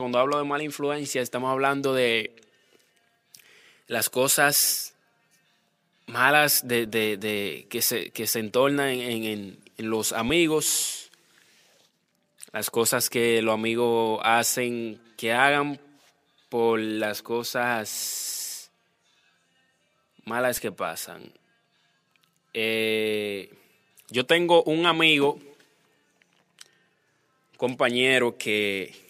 Cuando hablo de mala influencia, estamos hablando de las cosas malas de, de, que, se, que se entornan en, en, en, los amigos, las cosas que los amigos hacen, que hagan por las cosas malas que pasan. Eh, yo tengo un amigo, compañero que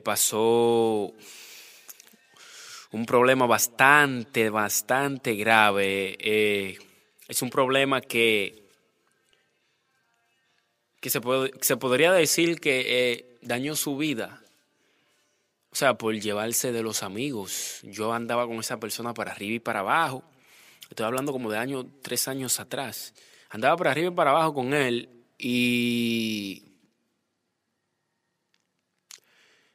Pasó un problema bastante, bastante grave. Eh, es un problema que, que se, puede, se podría decir que eh, dañó su vida. O sea, por llevarse de los amigos. Yo andaba con esa persona para arriba y para abajo. Estoy hablando como de tres años atrás. Andaba para arriba y para abajo con él y